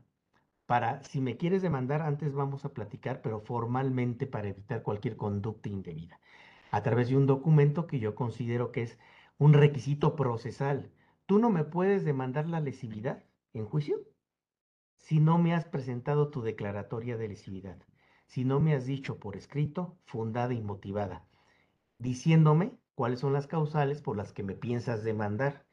para, si me quieres demandar, antes vamos a platicar, pero formalmente para evitar cualquier conducta indebida, a través de un documento que yo considero que es un requisito procesal. Tú no me puedes demandar la lesividad en juicio si no me has presentado tu declaratoria de lesividad si no me has dicho por escrito, fundada y motivada, diciéndome cuáles son las causales por las que me piensas demandar,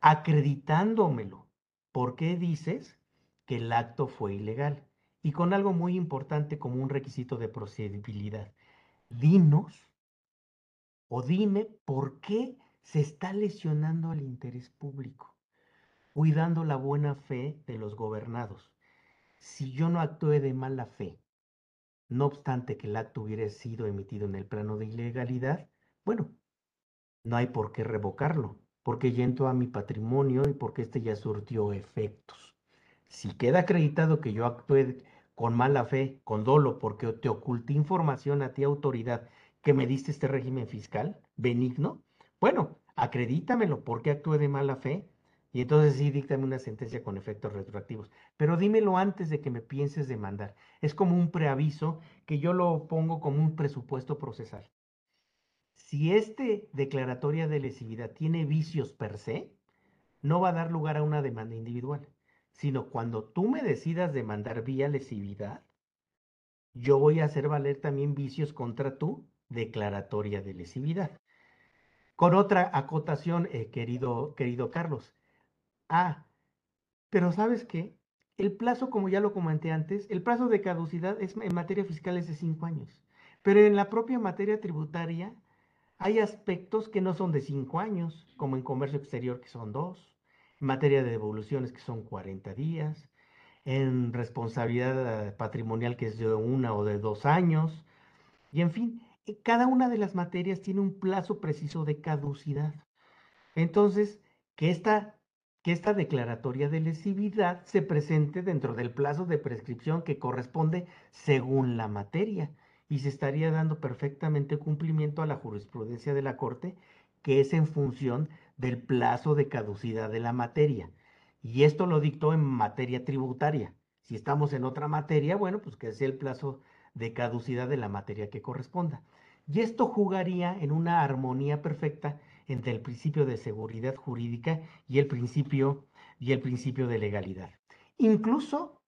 acreditándomelo. ¿Por qué dices que el acto fue ilegal? Y con algo muy importante como un requisito de procedibilidad. Dinos o dime por qué se está lesionando el interés público, cuidando la buena fe de los gobernados. Si yo no actué de mala fe, no obstante que el acto hubiera sido emitido en el plano de ilegalidad, bueno, no hay por qué revocarlo, porque ya entró a mi patrimonio y porque este ya surtió efectos. Si queda acreditado que yo actué con mala fe, con dolo, porque te oculté información a ti, autoridad, que me diste este régimen fiscal benigno, bueno, acredítamelo porque actué de mala fe y entonces sí, díctame una sentencia con efectos retroactivos. Pero dímelo antes de que me pienses demandar. Es como un preaviso que yo lo pongo como un presupuesto procesal. Si este declaratoria de lesividad tiene vicios per se, no va a dar lugar a una demanda individual, sino cuando tú me decidas demandar vía lesividad, yo voy a hacer valer también vicios contra tu declaratoria de lesividad. Con otra acotación, eh, querido, querido Carlos. Ah, pero ¿sabes qué? El plazo, como ya lo comenté antes, el plazo de caducidad es, en materia fiscal es de cinco años. Pero en la propia materia tributaria hay aspectos que no son de cinco años, como en comercio exterior que son dos, en materia de devoluciones que son 40 días, en responsabilidad eh, patrimonial que es de una o de dos años, y en fin, cada una de las materias tiene un plazo preciso de caducidad. Entonces, que esta, que esta declaratoria de lesividad se presente dentro del plazo de prescripción que corresponde según la materia y se estaría dando perfectamente cumplimiento a la jurisprudencia de la Corte, que es en función del plazo de caducidad de la materia. Y esto lo dictó en materia tributaria. Si estamos en otra materia, bueno, pues que sea el plazo de caducidad de la materia que corresponda. Y esto jugaría en una armonía perfecta entre el principio de seguridad jurídica y el principio y el principio de legalidad. Incluso,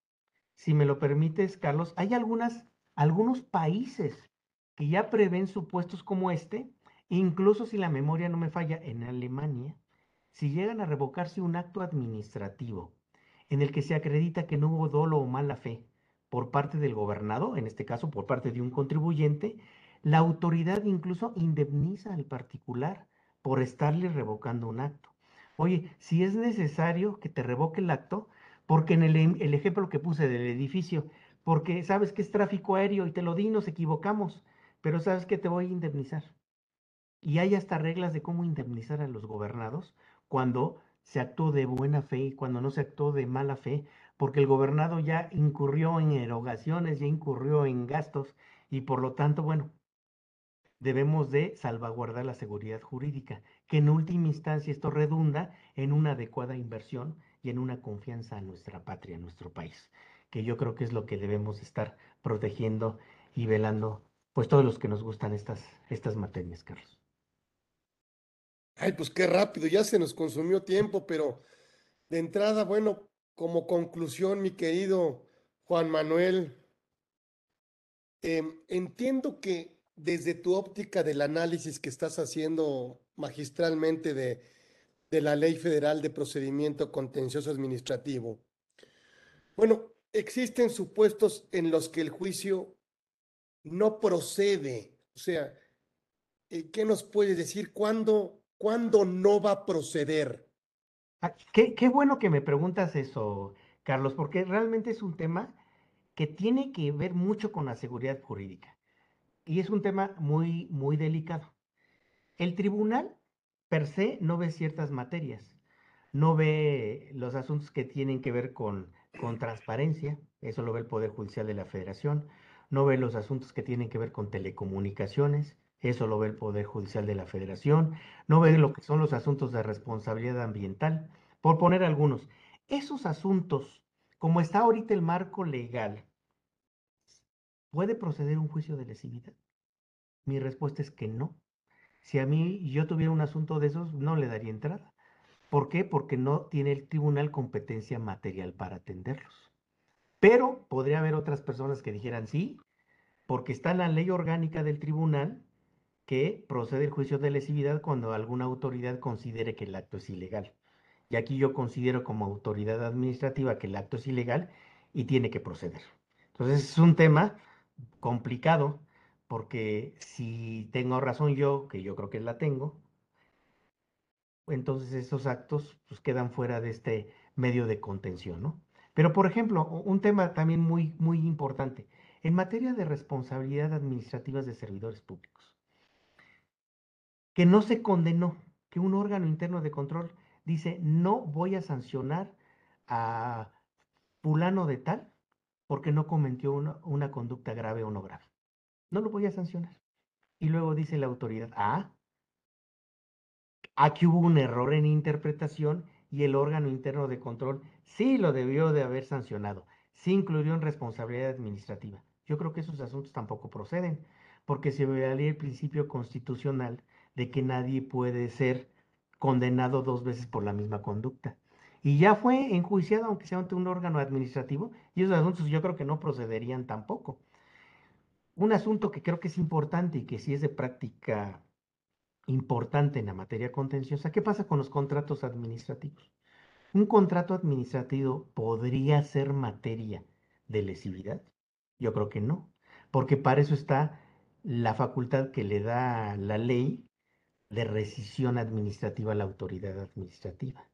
si me lo permites, Carlos, hay algunas algunos países que ya prevén supuestos como este, incluso si la memoria no me falla, en Alemania, si llegan a revocarse un acto administrativo en el que se acredita que no hubo dolo o mala fe por parte del gobernado, en este caso por parte de un contribuyente, la autoridad incluso indemniza al particular por estarle revocando un acto. Oye, si es necesario que te revoque el acto, porque en el, el ejemplo que puse del edificio, porque sabes que es tráfico aéreo y te lo di, nos equivocamos, pero sabes que te voy a indemnizar. Y hay hasta reglas de cómo indemnizar a los gobernados cuando se actuó de buena fe y cuando no se actuó de mala fe, porque el gobernado ya incurrió en erogaciones, ya incurrió en gastos y por lo tanto, bueno, debemos de salvaguardar la seguridad jurídica, que en última instancia esto redunda en una adecuada inversión y en una confianza a nuestra patria, a nuestro país que yo creo que es lo que debemos estar protegiendo y velando, pues todos los que nos gustan estas, estas materias, Carlos. Ay, pues qué rápido, ya se nos consumió tiempo, pero de entrada, bueno, como conclusión, mi querido Juan Manuel, em, entiendo que desde tu óptica del análisis que estás haciendo magistralmente de, de la Ley Federal de Procedimiento Contencioso Administrativo, bueno, existen supuestos en los que el juicio no procede. O sea, eh, ¿qué nos puedes decir? ¿Cuándo, ¿cuándo no va a proceder? Ah, qué, qué, bueno que me preguntas eso, Carlos, porque realmente es un tema que tiene que ver mucho con la seguridad jurídica. Y es un tema muy, muy delicado. El tribunal per se no ve ciertas materias, no ve los asuntos que tienen que ver con con transparencia, eso lo ve el Poder Judicial de la Federación, no ve los asuntos que tienen que ver con telecomunicaciones, eso lo ve el Poder Judicial de la Federación, no ve lo que son los asuntos de responsabilidad ambiental, por poner algunos. Esos asuntos, como está ahorita el marco legal, ¿puede proceder un juicio de lesividad? Mi respuesta es que no. Si a mí yo tuviera un asunto de esos, no le daría entrada. ¿Por qué? Porque no tiene el tribunal competencia material para atenderlos. Pero podría haber otras personas que dijeran sí, porque está en la ley orgánica del tribunal que procede el juicio de lesividad cuando alguna autoridad considere que el acto es ilegal. Y aquí yo considero como autoridad administrativa que el acto es ilegal y tiene que proceder. Entonces es un tema complicado porque si tengo razón yo, que yo creo que la tengo, entonces esos actos pues, quedan fuera de este medio de contención, ¿no? Pero, por ejemplo, un tema también muy, muy importante, en materia de responsabilidad administrativa de servidores públicos, que no se condenó, que un órgano interno de control dice, no voy a sancionar a fulano de tal porque no cometió una, conducta grave o no grave. No lo voy a sancionar. Y luego dice la autoridad, ah, aquí hubo un error en interpretación y el órgano interno de control sí lo debió de haber sancionado, sí incluyó en responsabilidad administrativa. Yo creo que esos asuntos tampoco proceden, porque se violaría el principio constitucional de que nadie puede ser condenado dos veces por la misma conducta. Y ya fue enjuiciado, aunque sea ante un órgano administrativo, y esos asuntos yo creo que no procederían tampoco. Un asunto que creo que es importante y que sí es de práctica importante en la materia contenciosa, ¿qué pasa con los contratos administrativos? ¿Un contrato administrativo podría ser materia de lesividad? Yo creo que no, porque para eso está la facultad que le da la ley de rescisión administrativa a la autoridad administrativa.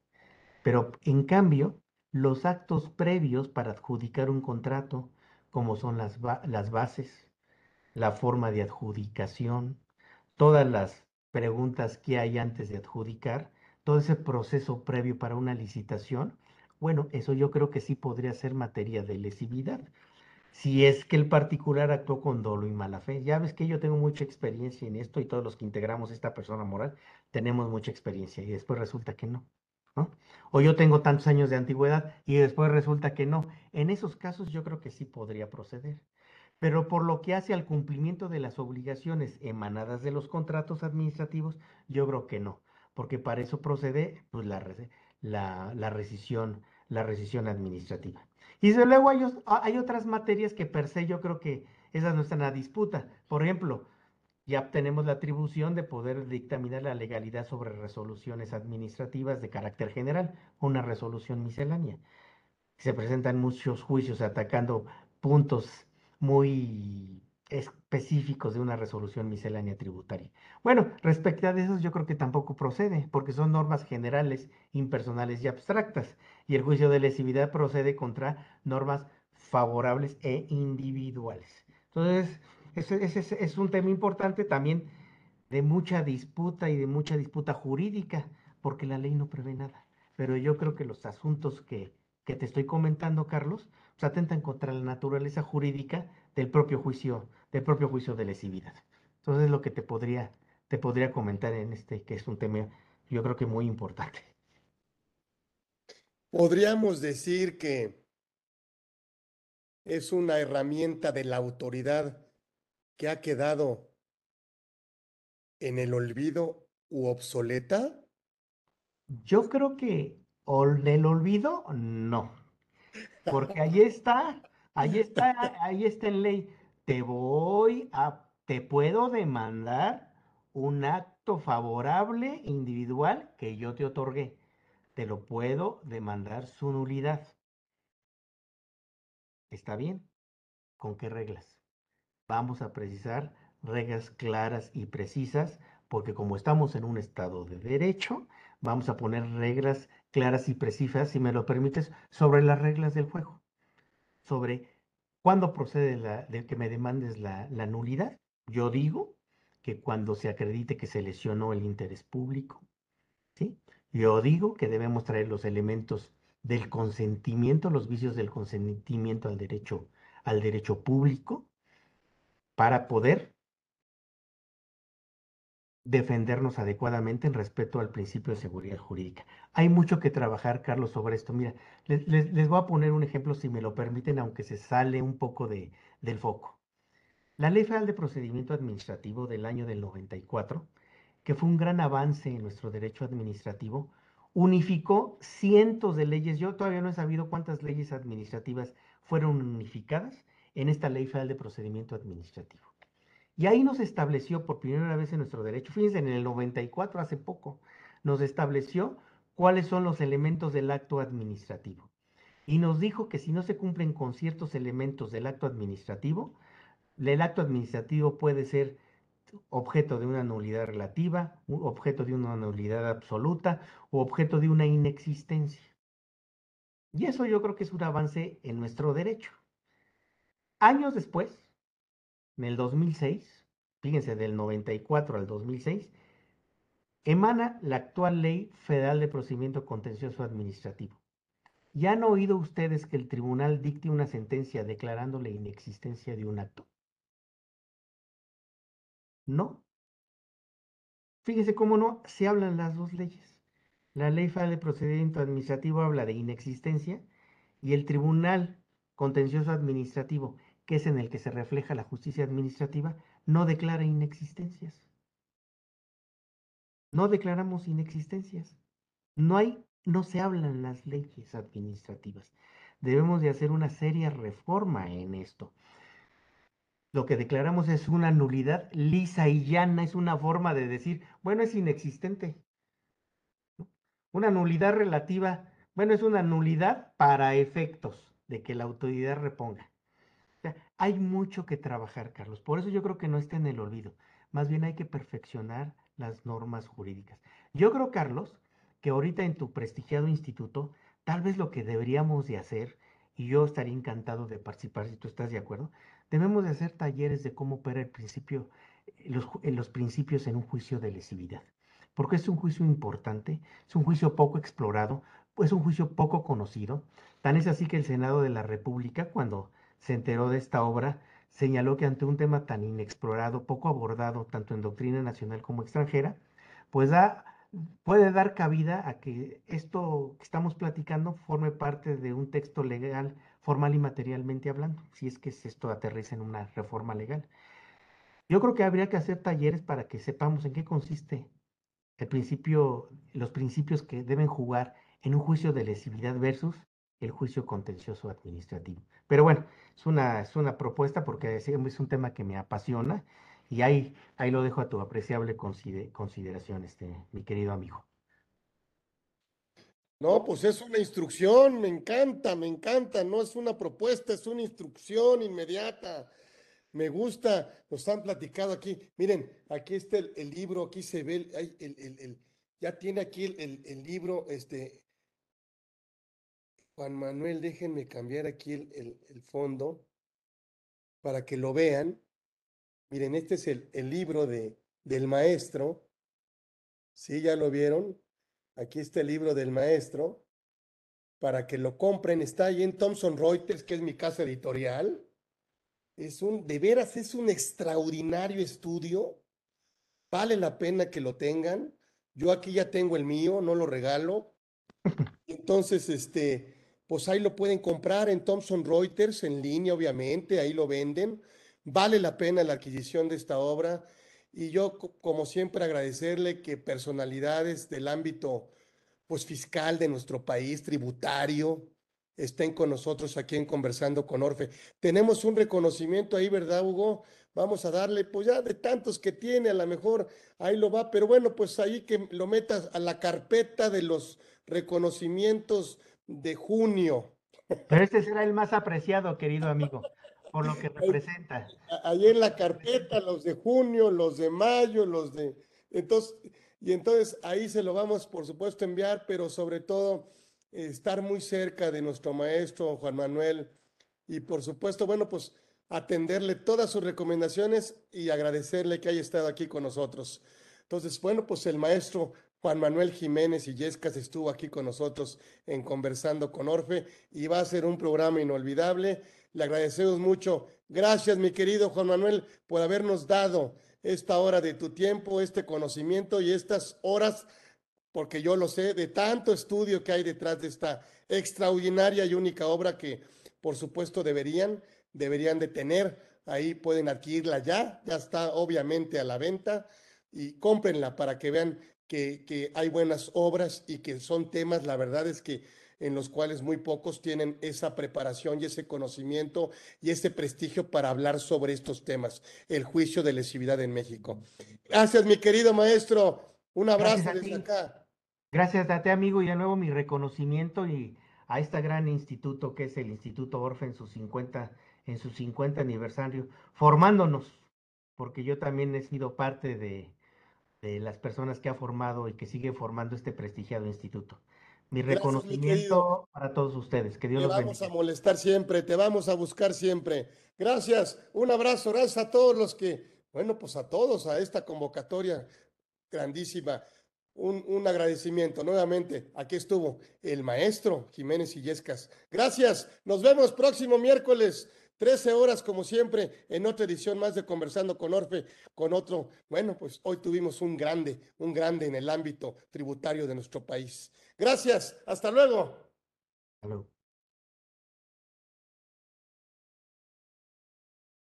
Pero en cambio, los actos previos para adjudicar un contrato, como son las, las bases, la forma de adjudicación, todas las preguntas que hay antes de adjudicar, todo ese proceso previo para una licitación, bueno, eso yo creo que sí podría ser materia de lesividad. Si es que el particular actuó con dolo y mala fe. Ya ves que yo tengo mucha experiencia en esto y todos los que integramos esta persona moral tenemos mucha experiencia y después resulta que no. O yo tengo tantos años de antigüedad y después resulta que no. En esos casos yo creo que sí podría proceder pero por lo que hace al cumplimiento de las obligaciones emanadas de los contratos administrativos, yo creo que no, porque para eso procede pues, la, la, la rescisión, la rescisión administrativa. Y desde luego hay, otras materias que per se yo creo que esas no están a disputa. Por ejemplo, ya tenemos la atribución de poder dictaminar la legalidad sobre resoluciones administrativas de carácter general, una resolución miscelánea. Se presentan muchos juicios atacando puntos muy específicos de una resolución miscelánea tributaria. Bueno, respecto a eso yo creo que tampoco procede, porque son normas generales, impersonales y abstractas, y el juicio de lesividad procede contra normas favorables e individuales. Entonces, ese, es un tema importante también de mucha disputa y de mucha disputa jurídica, porque la ley no prevé nada. Pero yo creo que los asuntos que, que te estoy comentando, Carlos, se atentan contra la naturaleza jurídica del propio juicio, del propio juicio de lesividad. Entonces es lo que te podría, te podría comentar en este, que es un tema yo creo que muy importante. Podríamos decir que es una herramienta de la autoridad que ha quedado en el olvido u obsoleta. Yo creo que el olvido no. Porque ahí está, ahí está, ahí está en ley. Te puedo demandar un acto favorable individual que yo te otorgué. Te lo puedo demandar su nulidad. ¿Está bien? ¿Con qué reglas? Vamos a precisar reglas claras y precisas, porque como estamos en un estado de derecho, vamos a poner reglas claras y precisas, si me lo permites, sobre las reglas del juego, sobre cuándo procede la, de que me demandes la, la nulidad. Yo digo que cuando se acredite que se lesionó el interés público, ¿sí? Yo digo que debemos traer los elementos del consentimiento, los vicios del consentimiento al derecho, al derecho público, para poder defendernos adecuadamente en respeto al principio de seguridad jurídica. Hay mucho que trabajar, Carlos, sobre esto. Mira, les, voy a poner un ejemplo, si me lo permiten, aunque se sale un poco de, del foco. La Ley Federal de Procedimiento Administrativo del año del 94, que fue un gran avance en nuestro derecho administrativo, unificó cientos de leyes. Yo todavía no he sabido cuántas leyes administrativas fueron unificadas en esta Ley Federal de Procedimiento Administrativo. Y ahí nos estableció por primera vez en nuestro derecho, fíjense, en el 94, hace poco, nos estableció cuáles son los elementos del acto administrativo. Y nos dijo que si no se cumplen con ciertos elementos del acto administrativo, el acto administrativo puede ser objeto de una nulidad relativa, objeto de una nulidad absoluta o objeto de una inexistencia. Y eso yo creo que es un avance en nuestro derecho. Años después, en el 2006, fíjense, del 94 al 2006, emana la actual Ley Federal de Procedimiento Contencioso Administrativo. ¿Ya han oído ustedes que el tribunal dicte una sentencia declarando la inexistencia de un acto? No. Fíjese cómo no se hablan las dos leyes. La Ley Federal de Procedimiento Administrativo habla de inexistencia y el Tribunal Contencioso Administrativo, que es en el que se refleja la justicia administrativa, no declara inexistencias. No declaramos inexistencias. No hay, no se hablan las leyes administrativas. Debemos de hacer una seria reforma en esto. Lo que declaramos es una nulidad lisa y llana, es una forma de decir, bueno, es inexistente. Una nulidad relativa, bueno, es una nulidad para efectos de que la autoridad reponga. Hay mucho que trabajar, Carlos. Por eso yo creo que no está en el olvido. Más bien hay que perfeccionar las normas jurídicas. Yo creo, Carlos, que ahorita en tu prestigiado instituto, tal vez lo que deberíamos de hacer, y yo estaría encantado de participar si tú estás de acuerdo, debemos de hacer talleres de cómo opera el principio, eh, los, eh, los principios en un juicio de lesividad. Porque es un juicio importante, es un juicio poco explorado, es un juicio poco conocido. Tan es así que el Senado de la República, cuando se enteró de esta obra, señaló que ante un tema tan inexplorado, poco abordado tanto en doctrina nacional como extranjera, pues da, puede dar cabida a que esto que estamos platicando forme parte de un texto legal formal y materialmente hablando, si es que esto aterriza en una reforma legal. Yo creo que habría que hacer talleres para que sepamos en qué consiste el principio, los principios que deben jugar en un juicio de lesividad versus el juicio contencioso administrativo. Pero bueno, es una, es una propuesta porque es un tema que me apasiona y ahí, ahí lo dejo a tu apreciable consideración, este, mi querido amigo. No, pues es una instrucción, me encanta, me encanta, no es una propuesta, es una instrucción inmediata. Me gusta, nos han platicado aquí. Miren, aquí está el, libro, aquí se ve, el, el, el, ya tiene aquí el, libro, este, Juan Manuel, déjenme cambiar aquí el, fondo para que lo vean. Miren, este es el, libro de, del maestro. ¿Sí? ¿Ya lo vieron? Aquí está el libro del maestro. Para que lo compren. Está ahí en Thomson Reuters, que es mi casa editorial. Es un, de veras, es un extraordinario estudio. Vale la pena que lo tengan. Yo aquí ya tengo el mío, no lo regalo. Entonces, este, pues ahí lo pueden comprar en Thomson Reuters, en línea, obviamente, ahí lo venden. Vale la pena la adquisición de esta obra. Y yo, como siempre, agradecerle que personalidades del ámbito pues, fiscal de nuestro país, tributario, estén con nosotros aquí en Conversando con Orfe. Tenemos un reconocimiento ahí, ¿verdad, Hugo? Vamos a darle, pues ya de tantos que tiene, a lo mejor ahí lo va, pero bueno, pues ahí que lo metas a la carpeta de los reconocimientos de junio. Pero este será el más apreciado, querido amigo, por lo que representa. Ahí en la carpeta, los de junio, los de mayo, los de... Entonces, y entonces ahí se lo vamos, por supuesto, a enviar, pero sobre todo estar muy cerca de nuestro maestro Juan Manuel y por supuesto, bueno, pues atenderle todas sus recomendaciones y agradecerle que haya estado aquí con nosotros. Entonces, bueno, pues el maestro Juan Manuel Jiménez y Yescas estuvo aquí con nosotros en Conversando con Orfe y va a ser un programa inolvidable. Le agradecemos mucho. Gracias, mi querido Juan Manuel, por habernos dado esta hora de tu tiempo, este conocimiento y estas horas, porque yo lo sé, de tanto estudio que hay detrás de esta extraordinaria y única obra que, por supuesto, deberían, deberían de tener. Ahí pueden adquirirla ya, ya está obviamente a la venta y cómprenla para que vean que, hay buenas obras y que son temas, la verdad es que en los cuales muy pocos tienen esa preparación y ese conocimiento y ese prestigio para hablar sobre estos temas, el juicio de lesividad en México. Gracias, mi querido maestro. Un abrazo desde acá. Gracias a ti, amigo, y de nuevo mi reconocimiento y a este gran instituto que es el Instituto Orfe en su 50, en su 50 aniversario, formándonos, porque yo también he sido parte de, de las personas que ha formado y que sigue formando este prestigiado instituto. Mi reconocimiento para todos ustedes. Que Dios te vamos a molestar siempre, te vamos a buscar siempre. Gracias, un abrazo, gracias a todos los que, bueno, pues a todos, a esta convocatoria grandísima. un, un, agradecimiento nuevamente. Aquí estuvo el maestro Jiménez Illescas. Gracias. Nos vemos próximo miércoles. 13 horas, como siempre, en otra edición más de Conversando con Orfe, con otro. Bueno, pues hoy tuvimos un grande, un grande en el ámbito tributario de nuestro país. Gracias, hasta luego.